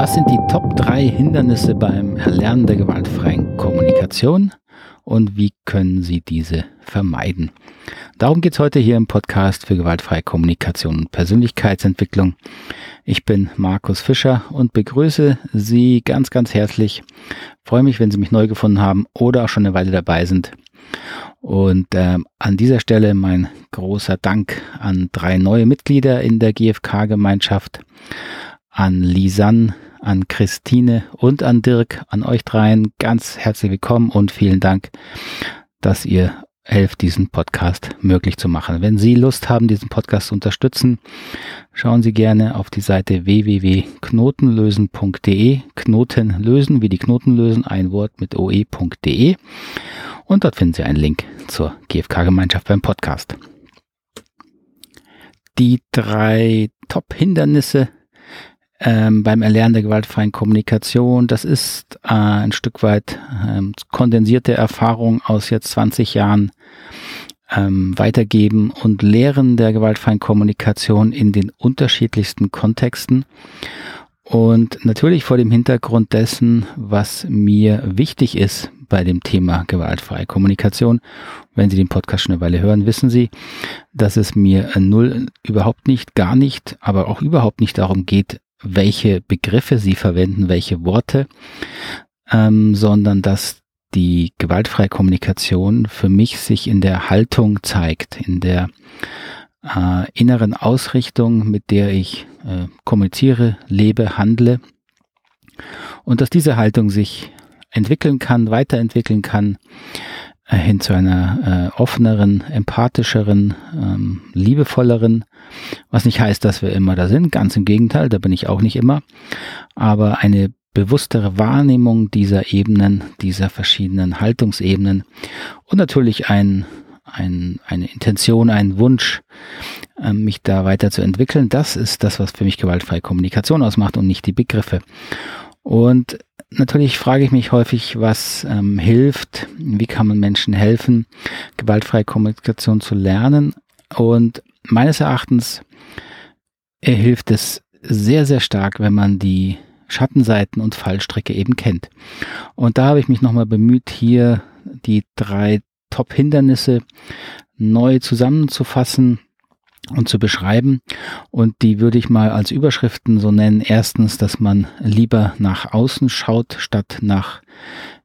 Was sind die Top 3 Hindernisse beim Erlernen der gewaltfreien Kommunikation und wie können Sie diese vermeiden? Darum geht es heute hier im Podcast für gewaltfreie Kommunikation und Persönlichkeitsentwicklung. Ich bin Markus Fischer und begrüße Sie ganz, ganz herzlich. freue mich, wenn Sie mich neu gefunden haben oder auch schon eine Weile dabei sind. Und ähm, an dieser Stelle mein großer Dank an drei neue Mitglieder in der GfK-Gemeinschaft, an Lisanne, an Christine und an Dirk, an euch dreien ganz herzlich willkommen und vielen Dank, dass ihr helft, diesen Podcast möglich zu machen. Wenn Sie Lust haben, diesen Podcast zu unterstützen, schauen Sie gerne auf die Seite www.knotenlösen.de, Knoten lösen, wie die Knoten lösen, ein Wort mit oe.de und dort finden Sie einen Link zur GFK-Gemeinschaft beim Podcast. Die drei Top-Hindernisse ähm, beim Erlernen der gewaltfreien Kommunikation. Das ist äh, ein Stück weit ähm, kondensierte Erfahrung aus jetzt 20 Jahren ähm, weitergeben und Lehren der gewaltfreien Kommunikation in den unterschiedlichsten Kontexten. Und natürlich vor dem Hintergrund dessen, was mir wichtig ist bei dem Thema gewaltfreie Kommunikation. Wenn Sie den Podcast schon eine Weile hören, wissen Sie, dass es mir null, überhaupt nicht, gar nicht, aber auch überhaupt nicht darum geht, welche Begriffe sie verwenden, welche Worte, ähm, sondern dass die gewaltfreie Kommunikation für mich sich in der Haltung zeigt, in der äh, inneren Ausrichtung, mit der ich äh, kommuniziere, lebe, handle. Und dass diese Haltung sich entwickeln kann, weiterentwickeln kann, hin zu einer äh, offeneren, empathischeren, ähm, liebevolleren, was nicht heißt, dass wir immer da sind, ganz im Gegenteil, da bin ich auch nicht immer, aber eine bewusstere Wahrnehmung dieser Ebenen, dieser verschiedenen Haltungsebenen und natürlich ein, ein, eine Intention, ein Wunsch, äh, mich da weiterzuentwickeln, das ist das, was für mich gewaltfreie Kommunikation ausmacht und nicht die Begriffe. Und natürlich frage ich mich häufig, was ähm, hilft, wie kann man Menschen helfen, gewaltfreie Kommunikation zu lernen. Und meines Erachtens äh, hilft es sehr, sehr stark, wenn man die Schattenseiten und Fallstricke eben kennt. Und da habe ich mich nochmal bemüht, hier die drei Top-Hindernisse neu zusammenzufassen und zu beschreiben. Und die würde ich mal als Überschriften so nennen. Erstens, dass man lieber nach außen schaut, statt nach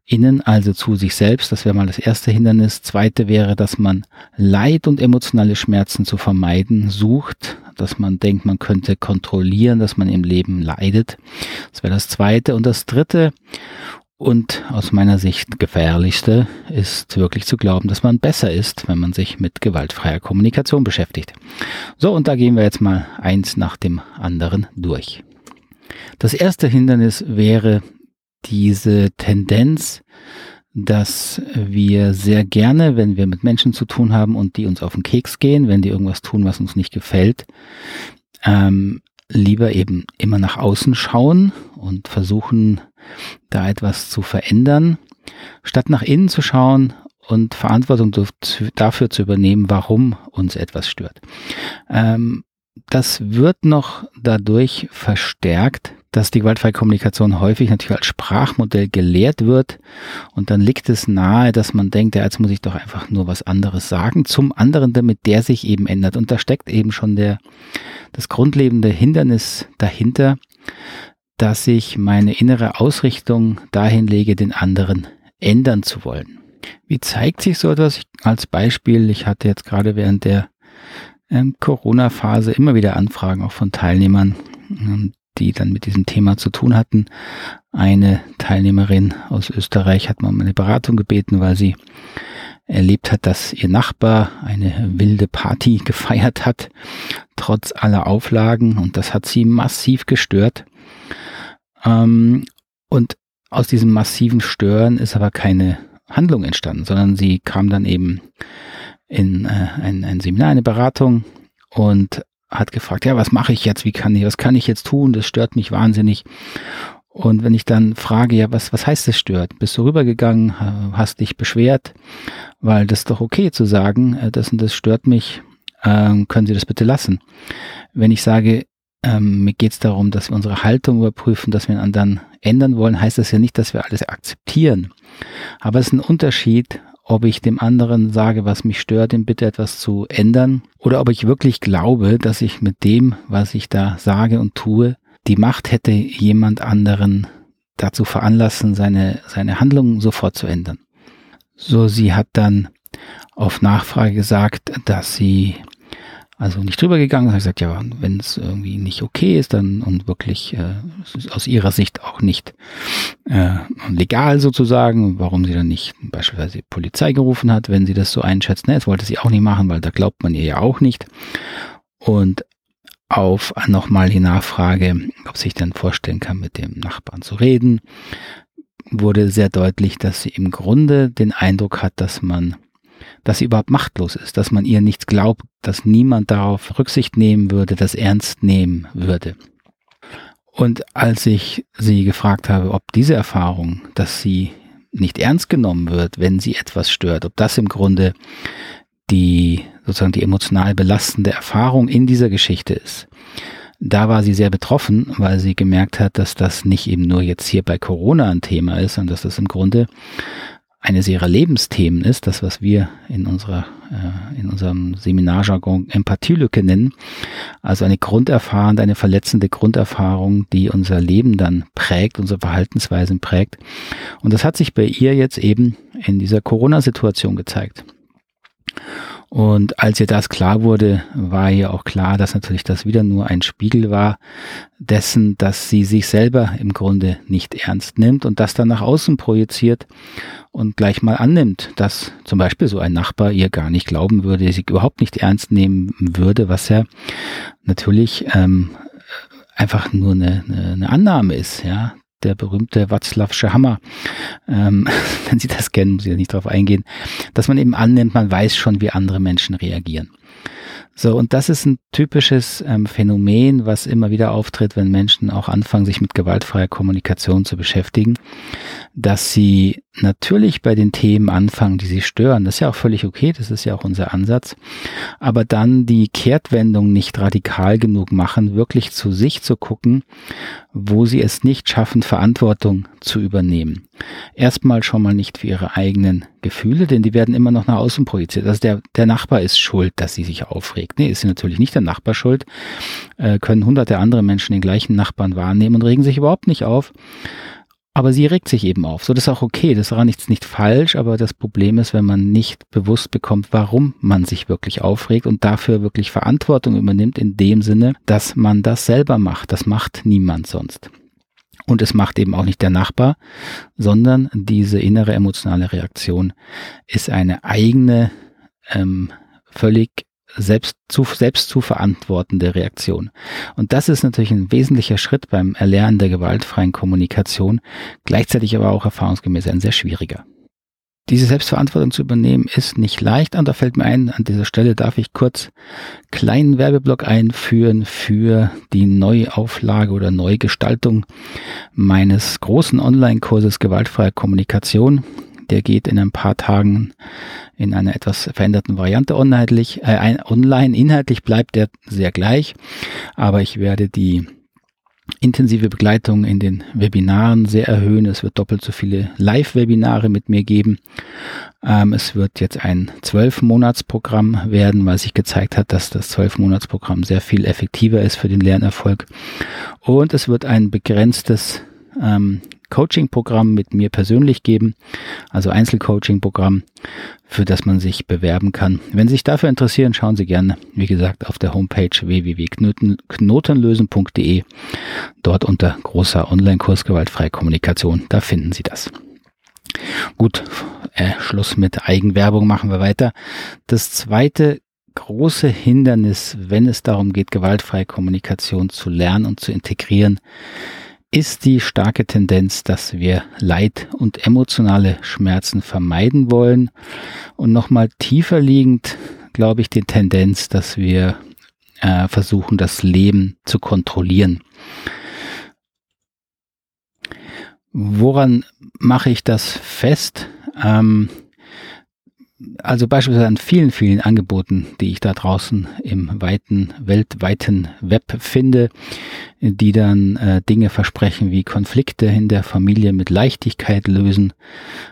innen, also zu sich selbst. Das wäre mal das erste Hindernis. Zweite wäre, dass man Leid und emotionale Schmerzen zu vermeiden sucht, dass man denkt, man könnte kontrollieren, dass man im Leben leidet. Das wäre das zweite. Und das dritte, und aus meiner Sicht gefährlichste ist wirklich zu glauben, dass man besser ist, wenn man sich mit gewaltfreier Kommunikation beschäftigt. So, und da gehen wir jetzt mal eins nach dem anderen durch. Das erste Hindernis wäre diese Tendenz, dass wir sehr gerne, wenn wir mit Menschen zu tun haben und die uns auf den Keks gehen, wenn die irgendwas tun, was uns nicht gefällt, ähm, lieber eben immer nach außen schauen und versuchen, da etwas zu verändern, statt nach innen zu schauen und Verantwortung dafür zu übernehmen, warum uns etwas stört. Ähm, das wird noch dadurch verstärkt, dass die gewaltfreie Kommunikation häufig natürlich als Sprachmodell gelehrt wird und dann liegt es nahe, dass man denkt, ja, jetzt muss ich doch einfach nur was anderes sagen, zum anderen, damit der sich eben ändert. Und da steckt eben schon der, das grundlegende Hindernis dahinter, dass ich meine innere Ausrichtung dahin lege, den anderen ändern zu wollen. Wie zeigt sich so etwas? Als Beispiel, ich hatte jetzt gerade während der ähm, Corona-Phase immer wieder Anfragen auch von Teilnehmern, ähm, die dann mit diesem Thema zu tun hatten. Eine Teilnehmerin aus Österreich hat mal um eine Beratung gebeten, weil sie erlebt hat, dass ihr Nachbar eine wilde Party gefeiert hat, trotz aller Auflagen und das hat sie massiv gestört. Ähm, und aus diesem massiven Stören ist aber keine Handlung entstanden, sondern sie kam dann eben in äh, ein, ein Seminar, eine Beratung und hat gefragt, ja, was mache ich jetzt? Wie kann ich, was kann ich jetzt tun? Das stört mich wahnsinnig. Und wenn ich dann frage, ja, was, was heißt das stört? Bist du rübergegangen, hast dich beschwert? Weil das ist doch okay zu sagen, äh, das und das stört mich, ähm, können Sie das bitte lassen? Wenn ich sage, ähm, mir geht es darum, dass wir unsere Haltung überprüfen, dass wir einen anderen ändern wollen, heißt das ja nicht, dass wir alles akzeptieren. Aber es ist ein Unterschied, ob ich dem anderen sage, was mich stört, ihm bitte etwas zu ändern, oder ob ich wirklich glaube, dass ich mit dem, was ich da sage und tue, die Macht hätte, jemand anderen dazu veranlassen, seine, seine Handlungen sofort zu ändern. So, sie hat dann auf Nachfrage gesagt, dass sie also nicht drüber gegangen, hat gesagt, ja, wenn es irgendwie nicht okay ist, dann und wirklich äh, aus ihrer Sicht auch nicht äh, legal sozusagen, warum sie dann nicht beispielsweise Polizei gerufen hat, wenn sie das so einschätzt. Ne, das wollte sie auch nicht machen, weil da glaubt man ihr ja auch nicht. Und auf nochmal die Nachfrage, ob sich dann vorstellen kann, mit dem Nachbarn zu reden, wurde sehr deutlich, dass sie im Grunde den Eindruck hat, dass man dass sie überhaupt machtlos ist, dass man ihr nichts glaubt, dass niemand darauf Rücksicht nehmen würde, das ernst nehmen würde. Und als ich sie gefragt habe, ob diese Erfahrung, dass sie nicht ernst genommen wird, wenn sie etwas stört, ob das im Grunde die sozusagen die emotional belastende Erfahrung in dieser Geschichte ist. Da war sie sehr betroffen, weil sie gemerkt hat, dass das nicht eben nur jetzt hier bei Corona ein Thema ist, sondern dass das im Grunde eines ihrer Lebensthemen ist, das was wir in unserer äh, in unserem Seminarjargon Empathielücke nennen, also eine Grunderfahrung, eine verletzende Grunderfahrung, die unser Leben dann prägt, unsere Verhaltensweisen prägt. Und das hat sich bei ihr jetzt eben in dieser Corona-Situation gezeigt. Und als ihr das klar wurde, war ihr auch klar, dass natürlich das wieder nur ein Spiegel war dessen, dass sie sich selber im Grunde nicht ernst nimmt und das dann nach außen projiziert und gleich mal annimmt, dass zum Beispiel so ein Nachbar ihr gar nicht glauben würde, sie überhaupt nicht ernst nehmen würde, was ja natürlich ähm, einfach nur eine, eine, eine Annahme ist, ja der berühmte Watzlawsche Hammer, ähm, wenn Sie das kennen, muss ich ja nicht darauf eingehen, dass man eben annimmt, man weiß schon, wie andere Menschen reagieren. So, und das ist ein typisches ähm, Phänomen, was immer wieder auftritt, wenn Menschen auch anfangen, sich mit gewaltfreier Kommunikation zu beschäftigen, dass sie natürlich bei den Themen anfangen, die sie stören. Das ist ja auch völlig okay, das ist ja auch unser Ansatz. Aber dann die Kehrtwendung nicht radikal genug machen, wirklich zu sich zu gucken, wo sie es nicht schaffen, Verantwortung zu übernehmen. Erstmal schon mal nicht für ihre eigenen Gefühle, denn die werden immer noch nach außen projiziert. Also der, der Nachbar ist schuld, dass sie sich aufregt. Nee, ist natürlich nicht der Nachbar schuld. Äh, können hunderte andere Menschen den gleichen Nachbarn wahrnehmen und regen sich überhaupt nicht auf. Aber sie regt sich eben auf. So, das ist auch okay. Das ist daran nichts nicht falsch, aber das Problem ist, wenn man nicht bewusst bekommt, warum man sich wirklich aufregt und dafür wirklich Verantwortung übernimmt, in dem Sinne, dass man das selber macht. Das macht niemand sonst. Und es macht eben auch nicht der Nachbar, sondern diese innere emotionale Reaktion ist eine eigene, ähm, völlig selbst zu, selbst zu verantwortende Reaktion. Und das ist natürlich ein wesentlicher Schritt beim Erlernen der gewaltfreien Kommunikation, gleichzeitig aber auch erfahrungsgemäß ein sehr schwieriger. Diese Selbstverantwortung zu übernehmen ist nicht leicht und da fällt mir ein, an dieser Stelle darf ich kurz kleinen Werbeblock einführen für die Neuauflage oder Neugestaltung meines großen Online-Kurses Gewaltfreie Kommunikation. Der geht in ein paar Tagen in einer etwas veränderten Variante online. Äh, online. Inhaltlich bleibt der sehr gleich, aber ich werde die intensive Begleitung in den Webinaren sehr erhöhen. Es wird doppelt so viele Live-Webinare mit mir geben. Ähm, es wird jetzt ein Zwölf-Monats-Programm werden, weil sich gezeigt hat, dass das Zwölf-Monats-Programm sehr viel effektiver ist für den Lernerfolg. Und es wird ein begrenztes ähm, Coaching-Programm mit mir persönlich geben, also Einzelcoaching-Programm, für das man sich bewerben kann. Wenn Sie sich dafür interessieren, schauen Sie gerne, wie gesagt, auf der Homepage www.knotenlösen.de, dort unter großer Online-Kurs gewaltfreie Kommunikation, da finden Sie das. Gut, äh, Schluss mit Eigenwerbung, machen wir weiter. Das zweite große Hindernis, wenn es darum geht, gewaltfreie Kommunikation zu lernen und zu integrieren, ist die starke Tendenz, dass wir Leid und emotionale Schmerzen vermeiden wollen. Und nochmal tiefer liegend, glaube ich, die Tendenz, dass wir äh, versuchen, das Leben zu kontrollieren. Woran mache ich das fest? Ähm, also beispielsweise an vielen, vielen Angeboten, die ich da draußen im weiten, weltweiten Web finde, die dann äh, Dinge versprechen wie Konflikte in der Familie mit Leichtigkeit lösen,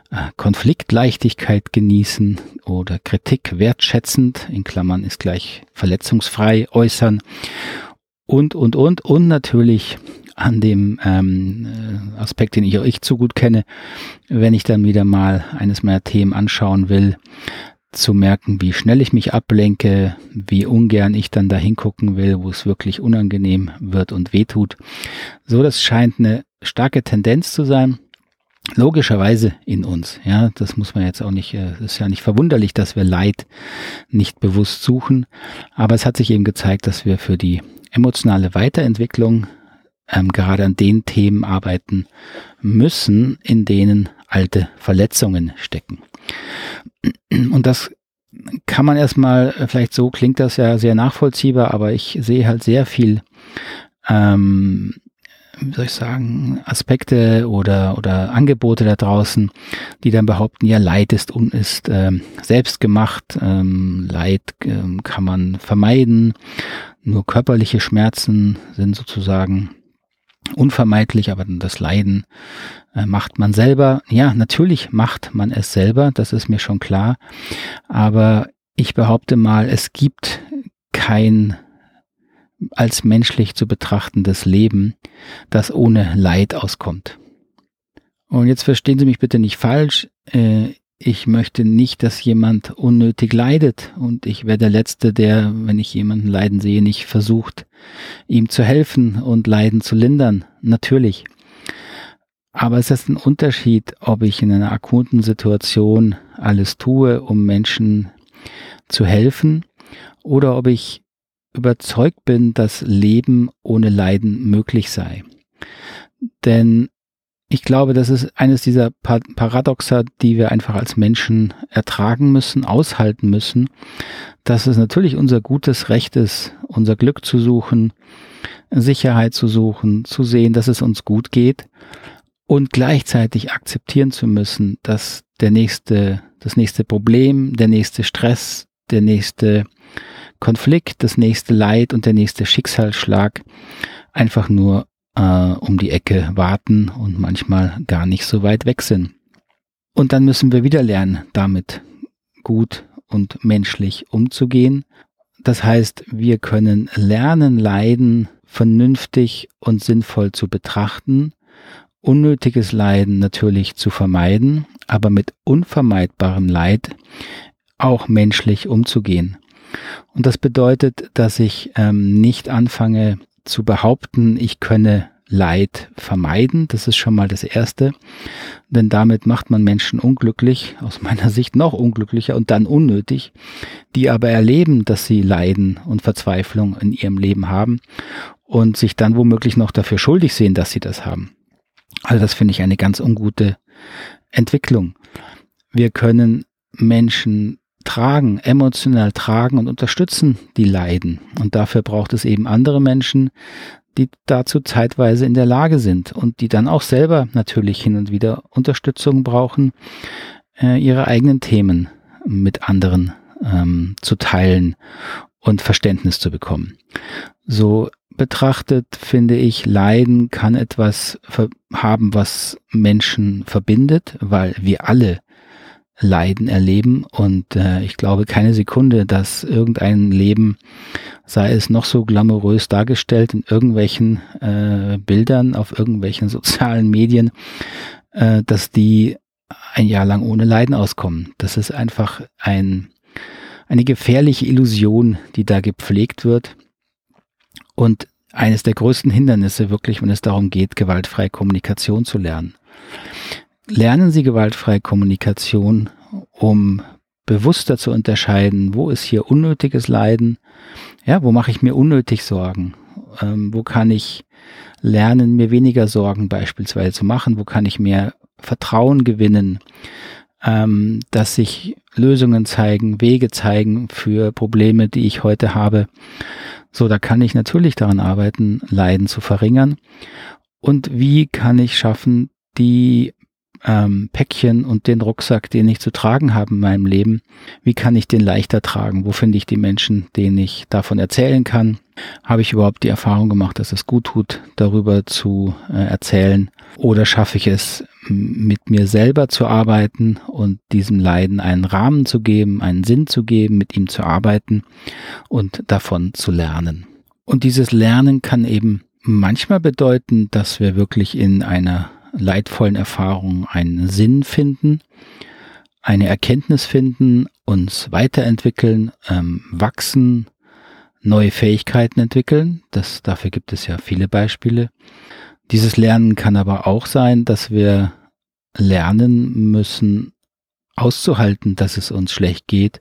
äh, Konfliktleichtigkeit genießen oder Kritik wertschätzend, in Klammern ist gleich verletzungsfrei äußern und, und, und, und natürlich an dem ähm, äh, Aspekt, den ich auch ich zu gut kenne, wenn ich dann wieder mal eines meiner Themen anschauen will, zu merken, wie schnell ich mich ablenke, wie ungern ich dann da hingucken will, wo es wirklich unangenehm wird und wehtut. So, das scheint eine starke Tendenz zu sein. Logischerweise in uns, ja, das muss man jetzt auch nicht, äh, ist ja nicht verwunderlich, dass wir Leid nicht bewusst suchen, aber es hat sich eben gezeigt, dass wir für die emotionale Weiterentwicklung ähm, gerade an den Themen arbeiten müssen, in denen alte Verletzungen stecken. Und das kann man erstmal, äh, vielleicht so klingt das ja sehr nachvollziehbar, aber ich sehe halt sehr viel, ähm, wie soll ich sagen, Aspekte oder, oder Angebote da draußen, die dann behaupten, ja, Leid ist, un, ist ähm, selbst gemacht, ähm, Leid ähm, kann man vermeiden, nur körperliche Schmerzen sind sozusagen unvermeidlich, aber das Leiden äh, macht man selber. Ja, natürlich macht man es selber, das ist mir schon klar. Aber ich behaupte mal, es gibt kein als menschlich zu betrachtendes Leben, das ohne Leid auskommt. Und jetzt verstehen Sie mich bitte nicht falsch. Äh, ich möchte nicht, dass jemand unnötig leidet und ich wäre der Letzte, der, wenn ich jemanden leiden sehe, nicht versucht, ihm zu helfen und Leiden zu lindern. Natürlich. Aber es ist ein Unterschied, ob ich in einer akuten Situation alles tue, um Menschen zu helfen, oder ob ich überzeugt bin, dass Leben ohne Leiden möglich sei. Denn ich glaube, das ist eines dieser Paradoxa, die wir einfach als Menschen ertragen müssen, aushalten müssen, dass es natürlich unser gutes Recht ist, unser Glück zu suchen, Sicherheit zu suchen, zu sehen, dass es uns gut geht und gleichzeitig akzeptieren zu müssen, dass der nächste, das nächste Problem, der nächste Stress, der nächste Konflikt, das nächste Leid und der nächste Schicksalsschlag einfach nur äh, um die Ecke warten und manchmal gar nicht so weit weg sind. Und dann müssen wir wieder lernen, damit gut und menschlich umzugehen. Das heißt, wir können lernen, Leiden vernünftig und sinnvoll zu betrachten, unnötiges Leiden natürlich zu vermeiden, aber mit unvermeidbarem Leid auch menschlich umzugehen. Und das bedeutet, dass ich ähm, nicht anfange, zu behaupten, ich könne Leid vermeiden. Das ist schon mal das Erste. Denn damit macht man Menschen unglücklich, aus meiner Sicht noch unglücklicher und dann unnötig, die aber erleben, dass sie Leiden und Verzweiflung in ihrem Leben haben und sich dann womöglich noch dafür schuldig sehen, dass sie das haben. Also das finde ich eine ganz ungute Entwicklung. Wir können Menschen tragen, emotional tragen und unterstützen, die leiden. Und dafür braucht es eben andere Menschen, die dazu zeitweise in der Lage sind und die dann auch selber natürlich hin und wieder Unterstützung brauchen, äh, ihre eigenen Themen mit anderen ähm, zu teilen und Verständnis zu bekommen. So betrachtet finde ich, Leiden kann etwas haben, was Menschen verbindet, weil wir alle Leiden erleben. Und äh, ich glaube keine Sekunde, dass irgendein Leben, sei es noch so glamourös dargestellt in irgendwelchen äh, Bildern auf irgendwelchen sozialen Medien, äh, dass die ein Jahr lang ohne Leiden auskommen. Das ist einfach ein, eine gefährliche Illusion, die da gepflegt wird. Und eines der größten Hindernisse wirklich, wenn es darum geht, gewaltfreie Kommunikation zu lernen lernen Sie gewaltfreie Kommunikation, um bewusster zu unterscheiden, wo ist hier unnötiges Leiden, ja, wo mache ich mir unnötig Sorgen, ähm, wo kann ich lernen, mir weniger Sorgen beispielsweise zu machen, wo kann ich mehr Vertrauen gewinnen, ähm, dass sich Lösungen zeigen, Wege zeigen für Probleme, die ich heute habe. So, da kann ich natürlich daran arbeiten, Leiden zu verringern. Und wie kann ich schaffen, die ähm, Päckchen und den Rucksack, den ich zu tragen habe in meinem Leben, wie kann ich den leichter tragen? Wo finde ich die Menschen, denen ich davon erzählen kann? Habe ich überhaupt die Erfahrung gemacht, dass es gut tut, darüber zu äh, erzählen? Oder schaffe ich es, mit mir selber zu arbeiten und diesem Leiden einen Rahmen zu geben, einen Sinn zu geben, mit ihm zu arbeiten und davon zu lernen? Und dieses Lernen kann eben manchmal bedeuten, dass wir wirklich in einer leidvollen Erfahrung einen Sinn finden, eine Erkenntnis finden, uns weiterentwickeln, ähm, wachsen, neue Fähigkeiten entwickeln. Das, dafür gibt es ja viele Beispiele. Dieses Lernen kann aber auch sein, dass wir lernen müssen, auszuhalten, dass es uns schlecht geht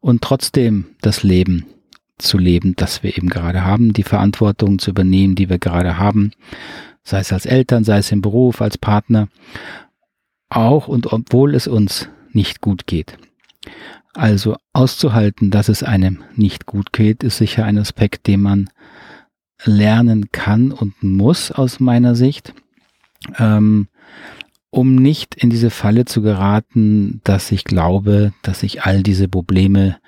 und trotzdem das Leben zu leben, das wir eben gerade haben, die Verantwortung zu übernehmen, die wir gerade haben, sei es als Eltern, sei es im Beruf, als Partner, auch und obwohl es uns nicht gut geht. Also auszuhalten, dass es einem nicht gut geht, ist sicher ein Aspekt, den man lernen kann und muss aus meiner Sicht, ähm, um nicht in diese Falle zu geraten, dass ich glaube, dass ich all diese Probleme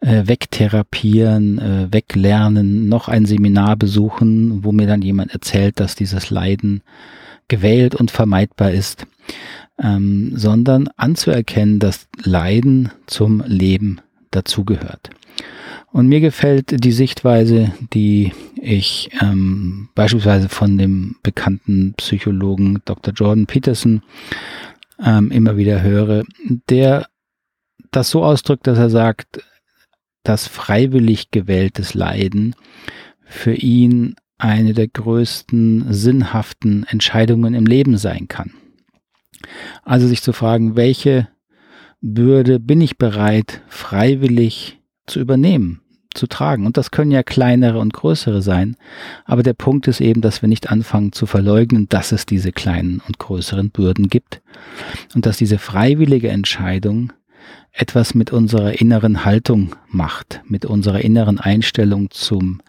äh, wegtherapieren, äh, weglernen, noch ein Seminar besuchen, wo mir dann jemand erzählt, dass dieses Leiden gewählt und vermeidbar ist, ähm, sondern anzuerkennen, dass Leiden zum Leben dazugehört. Und mir gefällt die Sichtweise, die ich ähm, beispielsweise von dem bekannten Psychologen Dr. Jordan Peterson ähm, immer wieder höre, der das so ausdrückt, dass er sagt, dass freiwillig gewähltes Leiden für ihn eine der größten sinnhaften Entscheidungen im Leben sein kann. Also sich zu fragen, welche Bürde bin ich bereit, freiwillig zu übernehmen, zu tragen. Und das können ja kleinere und größere sein. Aber der Punkt ist eben, dass wir nicht anfangen zu verleugnen, dass es diese kleinen und größeren Bürden gibt. Und dass diese freiwillige Entscheidung etwas mit unserer inneren Haltung macht, mit unserer inneren Einstellung zum,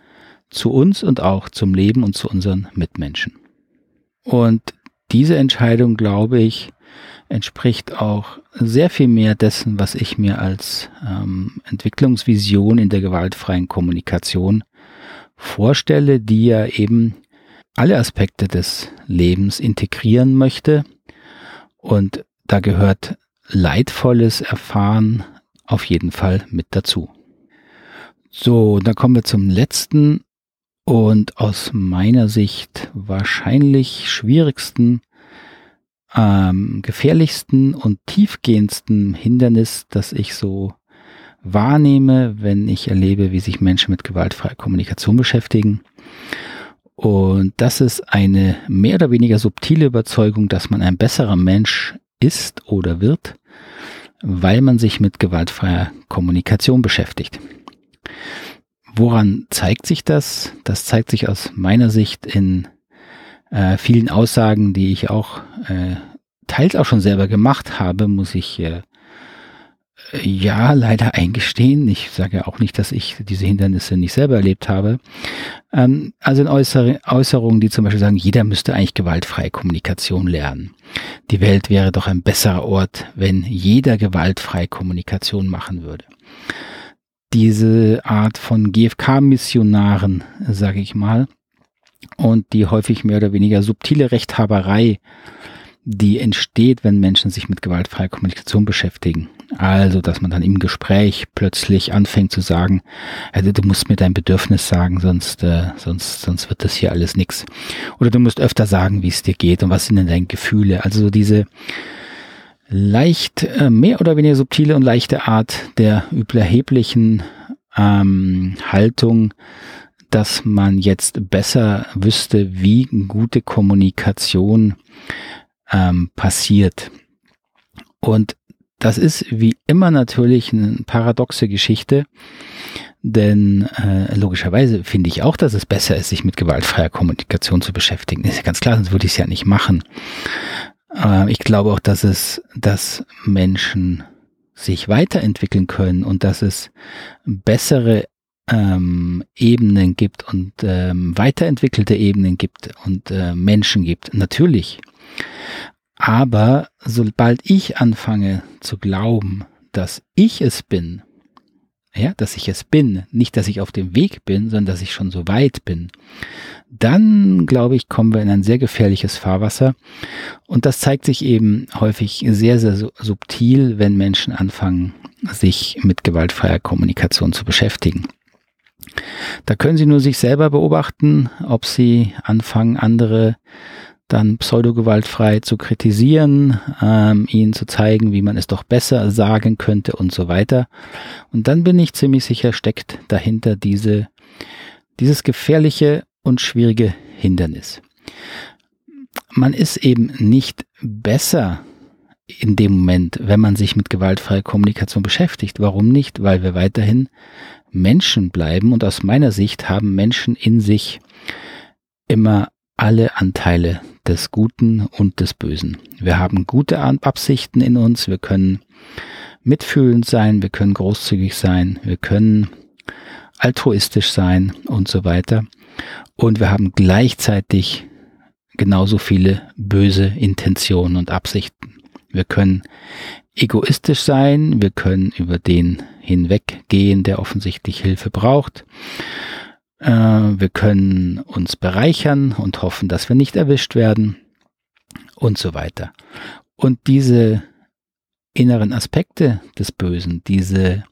zu uns und auch zum Leben und zu unseren Mitmenschen. Und diese Entscheidung, glaube ich, entspricht auch sehr viel mehr dessen, was ich mir als ähm, Entwicklungsvision in der gewaltfreien Kommunikation vorstelle, die ja eben alle Aspekte des Lebens integrieren möchte. Und da gehört leidvolles Erfahren auf jeden Fall mit dazu. So, dann kommen wir zum letzten und aus meiner Sicht wahrscheinlich schwierigsten, ähm, gefährlichsten und tiefgehendsten Hindernis, das ich so wahrnehme, wenn ich erlebe, wie sich Menschen mit gewaltfreier Kommunikation beschäftigen. Und das ist eine mehr oder weniger subtile Überzeugung, dass man ein besserer Mensch ist oder wird, weil man sich mit gewaltfreier Kommunikation beschäftigt. Woran zeigt sich das? Das zeigt sich aus meiner Sicht in äh, vielen Aussagen, die ich auch äh, teils auch schon selber gemacht habe, muss ich äh, ja leider eingestehen. Ich sage auch nicht, dass ich diese Hindernisse nicht selber erlebt habe. Ähm, also in Äußer Äußerungen, die zum Beispiel sagen, jeder müsste eigentlich gewaltfreie Kommunikation lernen. Die Welt wäre doch ein besserer Ort, wenn jeder gewaltfreie Kommunikation machen würde. Diese Art von GFK-Missionaren, sage ich mal, und die häufig mehr oder weniger subtile Rechthaberei, die entsteht, wenn Menschen sich mit gewaltfreier Kommunikation beschäftigen. Also, dass man dann im Gespräch plötzlich anfängt zu sagen, also du musst mir dein Bedürfnis sagen, sonst, äh, sonst, sonst wird das hier alles nix. Oder du musst öfter sagen, wie es dir geht und was sind denn deine Gefühle. Also so diese leicht, äh, mehr oder weniger subtile und leichte Art der üblerheblichen ähm, Haltung, dass man jetzt besser wüsste, wie gute Kommunikation ähm, passiert. Und das ist wie immer natürlich eine paradoxe Geschichte, denn äh, logischerweise finde ich auch, dass es besser ist, sich mit gewaltfreier Kommunikation zu beschäftigen. ist ja ganz klar, sonst würde ich es ja nicht machen. Äh, ich glaube auch, dass es, dass Menschen sich weiterentwickeln können und dass es bessere ähm, Ebenen gibt und ähm, weiterentwickelte Ebenen gibt und äh, Menschen gibt. Natürlich. Aber sobald ich anfange zu glauben, dass ich es bin, ja, dass ich es bin, nicht, dass ich auf dem Weg bin, sondern dass ich schon so weit bin, dann glaube ich, kommen wir in ein sehr gefährliches Fahrwasser. Und das zeigt sich eben häufig sehr, sehr subtil, wenn Menschen anfangen, sich mit gewaltfreier Kommunikation zu beschäftigen. Da können Sie nur sich selber beobachten, ob Sie anfangen, andere dann pseudogewaltfrei zu kritisieren, ähm, ihnen zu zeigen, wie man es doch besser sagen könnte und so weiter. Und dann bin ich ziemlich sicher, steckt dahinter diese, dieses gefährliche und schwierige Hindernis. Man ist eben nicht besser in dem Moment, wenn man sich mit gewaltfreier Kommunikation beschäftigt. Warum nicht? Weil wir weiterhin Menschen bleiben und aus meiner Sicht haben Menschen in sich immer alle Anteile des Guten und des Bösen. Wir haben gute Absichten in uns, wir können mitfühlend sein, wir können großzügig sein, wir können altruistisch sein und so weiter. Und wir haben gleichzeitig genauso viele böse Intentionen und Absichten. Wir können egoistisch sein, wir können über den hinweggehen, der offensichtlich Hilfe braucht. Äh, wir können uns bereichern und hoffen, dass wir nicht erwischt werden und so weiter. Und diese inneren Aspekte des Bösen, diese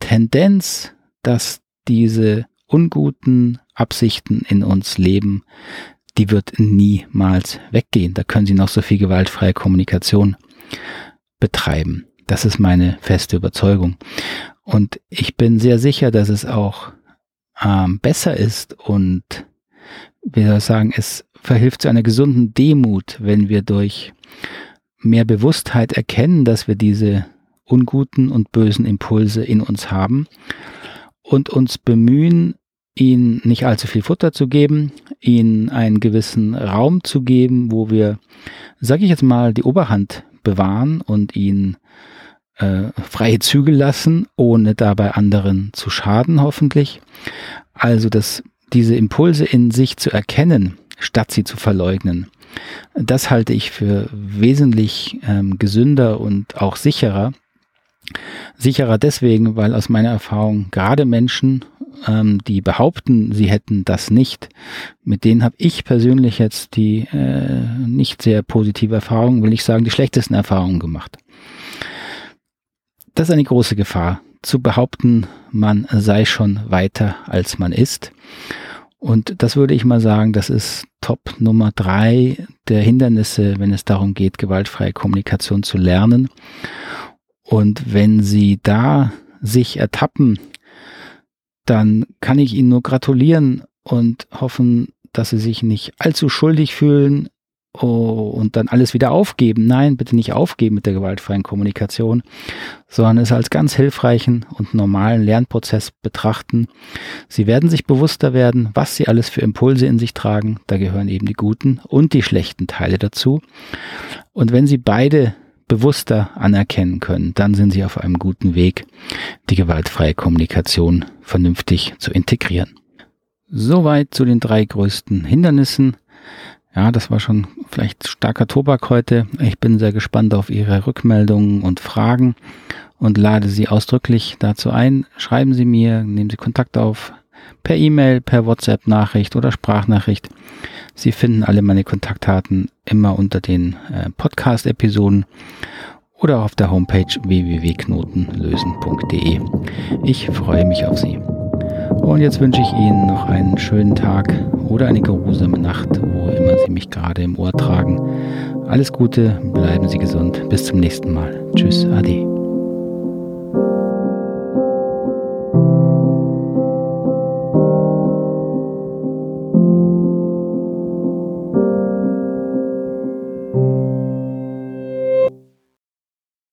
Tendenz, dass diese unguten Absichten in uns leben, die wird niemals weggehen. Da können Sie noch so viel gewaltfreie Kommunikation betreiben. Das ist meine feste Überzeugung. Und ich bin sehr sicher, dass es auch ähm, besser ist und ich sagen, es verhilft zu einer gesunden Demut, wenn wir durch mehr Bewusstheit erkennen, dass wir diese unguten und bösen Impulse in uns haben und uns bemühen, ihnen nicht allzu viel Futter zu geben, ihnen einen gewissen Raum zu geben, wo wir, sage ich jetzt mal, die Oberhand bewahren und ihnen äh, freie Züge lassen, ohne dabei anderen zu schaden, hoffentlich. Also dass diese Impulse in sich zu erkennen, statt sie zu verleugnen. Das halte ich für wesentlich ähm, gesünder und auch sicherer. Sicherer deswegen, weil aus meiner Erfahrung gerade Menschen, ähm, die behaupten, sie hätten das nicht, mit denen habe ich persönlich jetzt die äh, nicht sehr positive Erfahrung, will ich sagen, die schlechtesten Erfahrungen gemacht. Das ist eine große Gefahr, zu behaupten, man sei schon weiter als man ist. Und das würde ich mal sagen, das ist Top Nummer drei der Hindernisse, wenn es darum geht, gewaltfreie Kommunikation zu lernen. Und wenn Sie da sich ertappen, dann kann ich Ihnen nur gratulieren und hoffen, dass Sie sich nicht allzu schuldig fühlen oh, und dann alles wieder aufgeben. Nein, bitte nicht aufgeben mit der gewaltfreien Kommunikation, sondern es als ganz hilfreichen und normalen Lernprozess betrachten. Sie werden sich bewusster werden, was Sie alles für Impulse in sich tragen. Da gehören eben die guten und die schlechten Teile dazu. Und wenn Sie beide bewusster anerkennen können, dann sind Sie auf einem guten Weg, die gewaltfreie Kommunikation vernünftig zu integrieren. Soweit zu den drei größten Hindernissen. Ja, das war schon vielleicht starker Tobak heute. Ich bin sehr gespannt auf Ihre Rückmeldungen und Fragen und lade Sie ausdrücklich dazu ein. Schreiben Sie mir, nehmen Sie Kontakt auf per E-Mail, per WhatsApp-Nachricht oder Sprachnachricht. Sie finden alle meine Kontaktdaten immer unter den äh, Podcast-Episoden oder auf der Homepage www.knotenlösen.de. Ich freue mich auf Sie. Und jetzt wünsche ich Ihnen noch einen schönen Tag oder eine geruhsame Nacht, wo immer Sie mich gerade im Ohr tragen. Alles Gute, bleiben Sie gesund. Bis zum nächsten Mal. Tschüss, Ade.